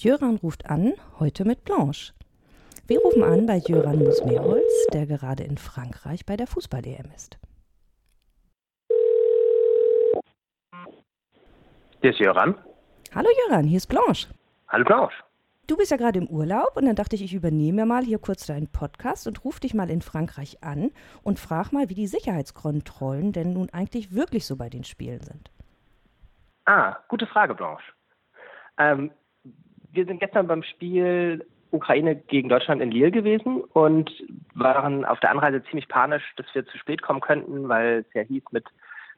Jöran ruft an, heute mit Blanche. Wir rufen an bei Jöran Musmeerholz, der gerade in Frankreich bei der Fußball-EM ist. Hier ist Jöran. Hallo Jöran, hier ist Blanche. Hallo Blanche. Du bist ja gerade im Urlaub und dann dachte ich, ich übernehme mal hier kurz deinen Podcast und rufe dich mal in Frankreich an und frag mal, wie die Sicherheitskontrollen denn nun eigentlich wirklich so bei den Spielen sind. Ah, gute Frage, Blanche. Ähm, wir sind gestern beim Spiel Ukraine gegen Deutschland in Lille gewesen und waren auf der Anreise ziemlich panisch, dass wir zu spät kommen könnten, weil es ja hieß mit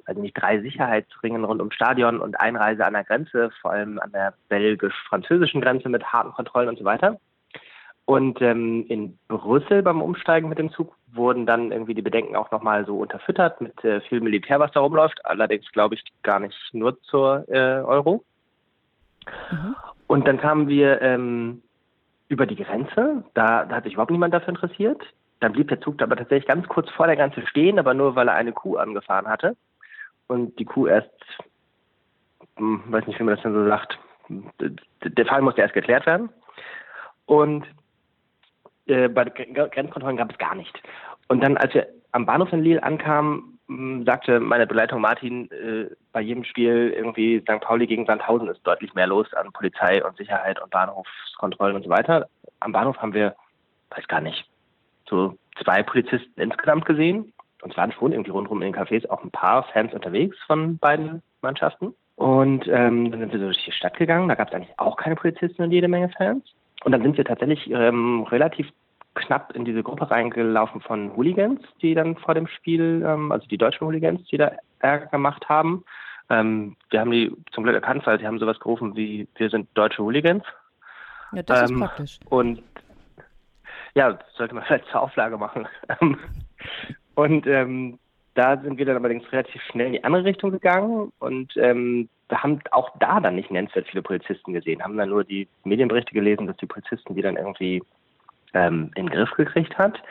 also nicht drei Sicherheitsringen rund ums Stadion und Einreise an der Grenze, vor allem an der belgisch-französischen Grenze mit harten Kontrollen und so weiter. Und ähm, in Brüssel beim Umsteigen mit dem Zug wurden dann irgendwie die Bedenken auch nochmal so unterfüttert mit äh, viel Militär, was da rumläuft. Allerdings glaube ich gar nicht nur zur äh, Euro. Mhm. Und dann kamen wir ähm, über die Grenze. Da, da hat sich überhaupt niemand dafür interessiert. Dann blieb der Zug aber tatsächlich ganz kurz vor der Grenze stehen, aber nur weil er eine Kuh angefahren hatte und die Kuh erst, hm, weiß nicht, wie man das denn so sagt, der Fall musste erst geklärt werden. Und äh, bei Grenzkontrollen gab es gar nicht. Und dann, als wir am Bahnhof in Lille ankamen, sagte meine Begleitung Martin, äh, bei jedem Spiel irgendwie St. Pauli gegen Sandhausen ist deutlich mehr los an Polizei und Sicherheit und Bahnhofskontrollen und so weiter. Am Bahnhof haben wir, weiß gar nicht, so zwei Polizisten insgesamt gesehen und es waren schon irgendwie rundherum in den Cafés auch ein paar Fans unterwegs von beiden Mannschaften. Und ähm, dann sind wir so durch die Stadt gegangen. Da gab es eigentlich auch keine Polizisten und jede Menge Fans. Und dann sind wir tatsächlich ähm, relativ knapp in diese Gruppe reingelaufen von Hooligans, die dann vor dem Spiel, ähm, also die deutschen Hooligans, die da Ärger gemacht haben. Ähm, wir haben die zum Glück erkannt, weil sie haben sowas gerufen wie wir sind deutsche Hooligans. Ja, das ist ähm, praktisch. Und ja, sollte man vielleicht zur Auflage machen. Und ähm, da sind wir dann allerdings relativ schnell in die andere Richtung gegangen und ähm, wir haben auch da dann nicht nennenswert viele Polizisten gesehen, haben dann nur die Medienberichte gelesen, dass die Polizisten die dann irgendwie ähm, in den Griff gekriegt hat.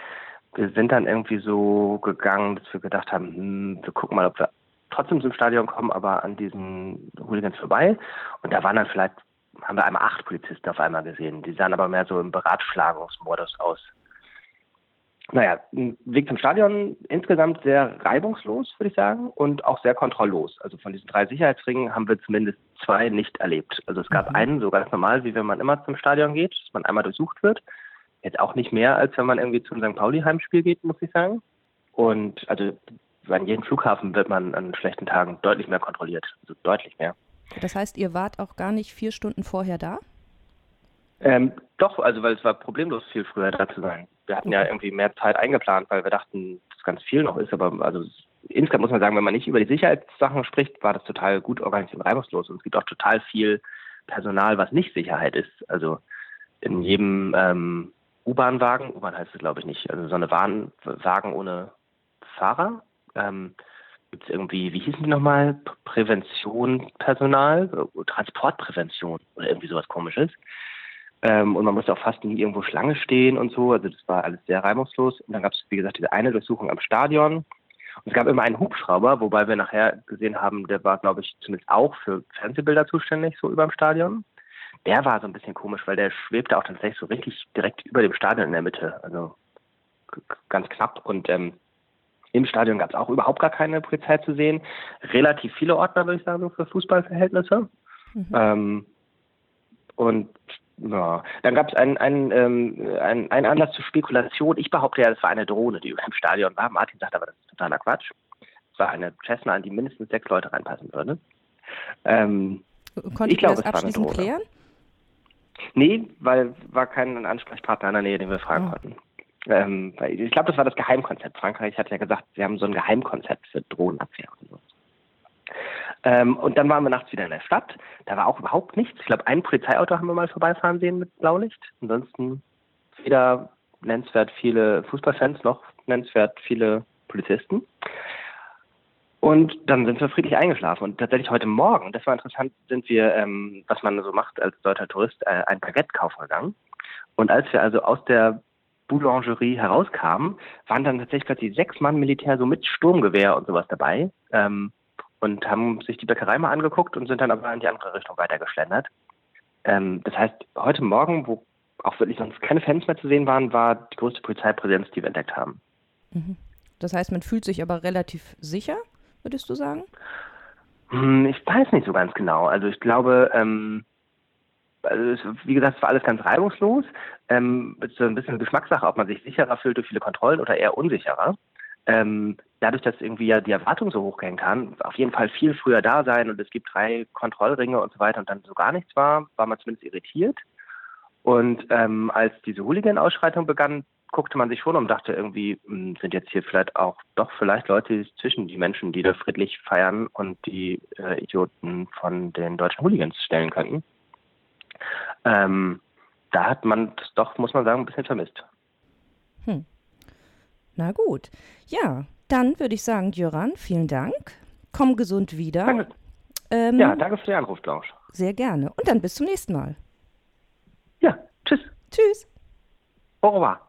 Wir sind dann irgendwie so gegangen, dass wir gedacht haben, hm, wir gucken mal, ob wir trotzdem zum Stadion kommen, aber an diesen Hooligans vorbei. Und da waren dann vielleicht, haben wir einmal acht Polizisten auf einmal gesehen. Die sahen aber mehr so im Beratschlagungsmodus aus naja, ein Weg zum Stadion insgesamt sehr reibungslos, würde ich sagen, und auch sehr kontrolllos. Also von diesen drei Sicherheitsringen haben wir zumindest zwei nicht erlebt. Also es gab mhm. einen, so ganz normal, wie wenn man immer zum Stadion geht, dass man einmal durchsucht wird. Jetzt auch nicht mehr, als wenn man irgendwie zum St. Pauli-Heimspiel geht, muss ich sagen. Und also an jedem Flughafen wird man an schlechten Tagen deutlich mehr kontrolliert. Also deutlich mehr. Das heißt, ihr wart auch gar nicht vier Stunden vorher da? Ähm, doch, also weil es war problemlos viel früher da zu sein wir hatten ja irgendwie mehr Zeit eingeplant, weil wir dachten, dass ganz viel noch ist. Aber also insgesamt muss man sagen, wenn man nicht über die Sicherheitssachen spricht, war das total gut organisiert und reibungslos. Und es gibt auch total viel Personal, was nicht Sicherheit ist. Also in jedem ähm, U-Bahn-Wagen, U-Bahn heißt es glaube ich nicht, also so eine Wagen, Wagen ohne Fahrer, ähm, gibt es irgendwie, wie hießen die nochmal? Prävention, Personal, Transportprävention oder irgendwie sowas komisches. Ähm, und man musste auch fast nie irgendwo Schlange stehen und so. Also das war alles sehr reibungslos. Und dann gab es, wie gesagt, diese eine Durchsuchung am Stadion. Und es gab immer einen Hubschrauber, wobei wir nachher gesehen haben, der war, glaube ich, zumindest auch für Fernsehbilder zuständig, so über dem Stadion. Der war so ein bisschen komisch, weil der schwebte auch tatsächlich so richtig direkt über dem Stadion in der Mitte. Also ganz knapp. Und ähm, im Stadion gab es auch überhaupt gar keine Polizei zu sehen. Relativ viele Ordner, würde ich sagen, für Fußballverhältnisse. Mhm. Ähm, und ja, dann gab es einen, einen, ähm, einen, einen Anlass zur Spekulation. Ich behaupte ja, das war eine Drohne, die über dem Stadion war. Martin sagt aber, das ist totaler Quatsch. Es war eine Cessna, an die mindestens sechs Leute reinpassen würde. Ähm, Konnte ich glaube, das abschließend klären? Nee, weil war kein Ansprechpartner in der Nähe, den wir fragen oh. konnten. Ähm, ich glaube, das war das Geheimkonzept. Frankreich hat ja gesagt, sie haben so ein Geheimkonzept für Drohnenabwehr und so. Ähm, und dann waren wir nachts wieder in der Stadt. Da war auch überhaupt nichts. Ich glaube, ein Polizeiauto haben wir mal vorbeifahren sehen mit Blaulicht. Ansonsten weder nennenswert viele Fußballfans noch nennenswert viele Polizisten. Und dann sind wir friedlich eingeschlafen. Und tatsächlich heute Morgen, das war interessant, sind wir, ähm, was man so macht als deutscher Tourist, äh, ein Baguette kaufen gegangen. Und als wir also aus der Boulangerie herauskamen, waren dann tatsächlich plötzlich sechs Mann Militär so mit Sturmgewehr und sowas dabei. Ähm, und haben sich die Bäckerei mal angeguckt und sind dann aber in die andere Richtung weitergeschlendert. Ähm, das heißt, heute Morgen, wo auch wirklich sonst keine Fans mehr zu sehen waren, war die größte Polizeipräsenz, die wir entdeckt haben. Mhm. Das heißt, man fühlt sich aber relativ sicher, würdest du sagen? Hm, ich weiß nicht so ganz genau. Also ich glaube, ähm, also wie gesagt, es war alles ganz reibungslos. Ähm, es ist so ein bisschen Geschmackssache, ob man sich sicherer fühlt durch viele Kontrollen oder eher unsicherer. Ähm, dadurch, dass irgendwie ja die Erwartung so hochgehen kann, auf jeden Fall viel früher da sein und es gibt drei Kontrollringe und so weiter und dann so gar nichts war, war man zumindest irritiert. Und ähm, als diese Hooligan-Ausschreitung begann, guckte man sich schon um und dachte irgendwie, hm, sind jetzt hier vielleicht auch doch vielleicht Leute zwischen die Menschen, die da friedlich feiern und die äh, Idioten von den deutschen Hooligans stellen könnten. Ähm, da hat man doch, muss man sagen, ein bisschen vermisst. Hm. Na gut. Ja, dann würde ich sagen, Jöran, vielen Dank. Komm gesund wieder. Danke. Ähm, ja, danke für den Anruf, Blanche. Sehr gerne. Und dann bis zum nächsten Mal. Ja, tschüss. Tschüss. Au revoir.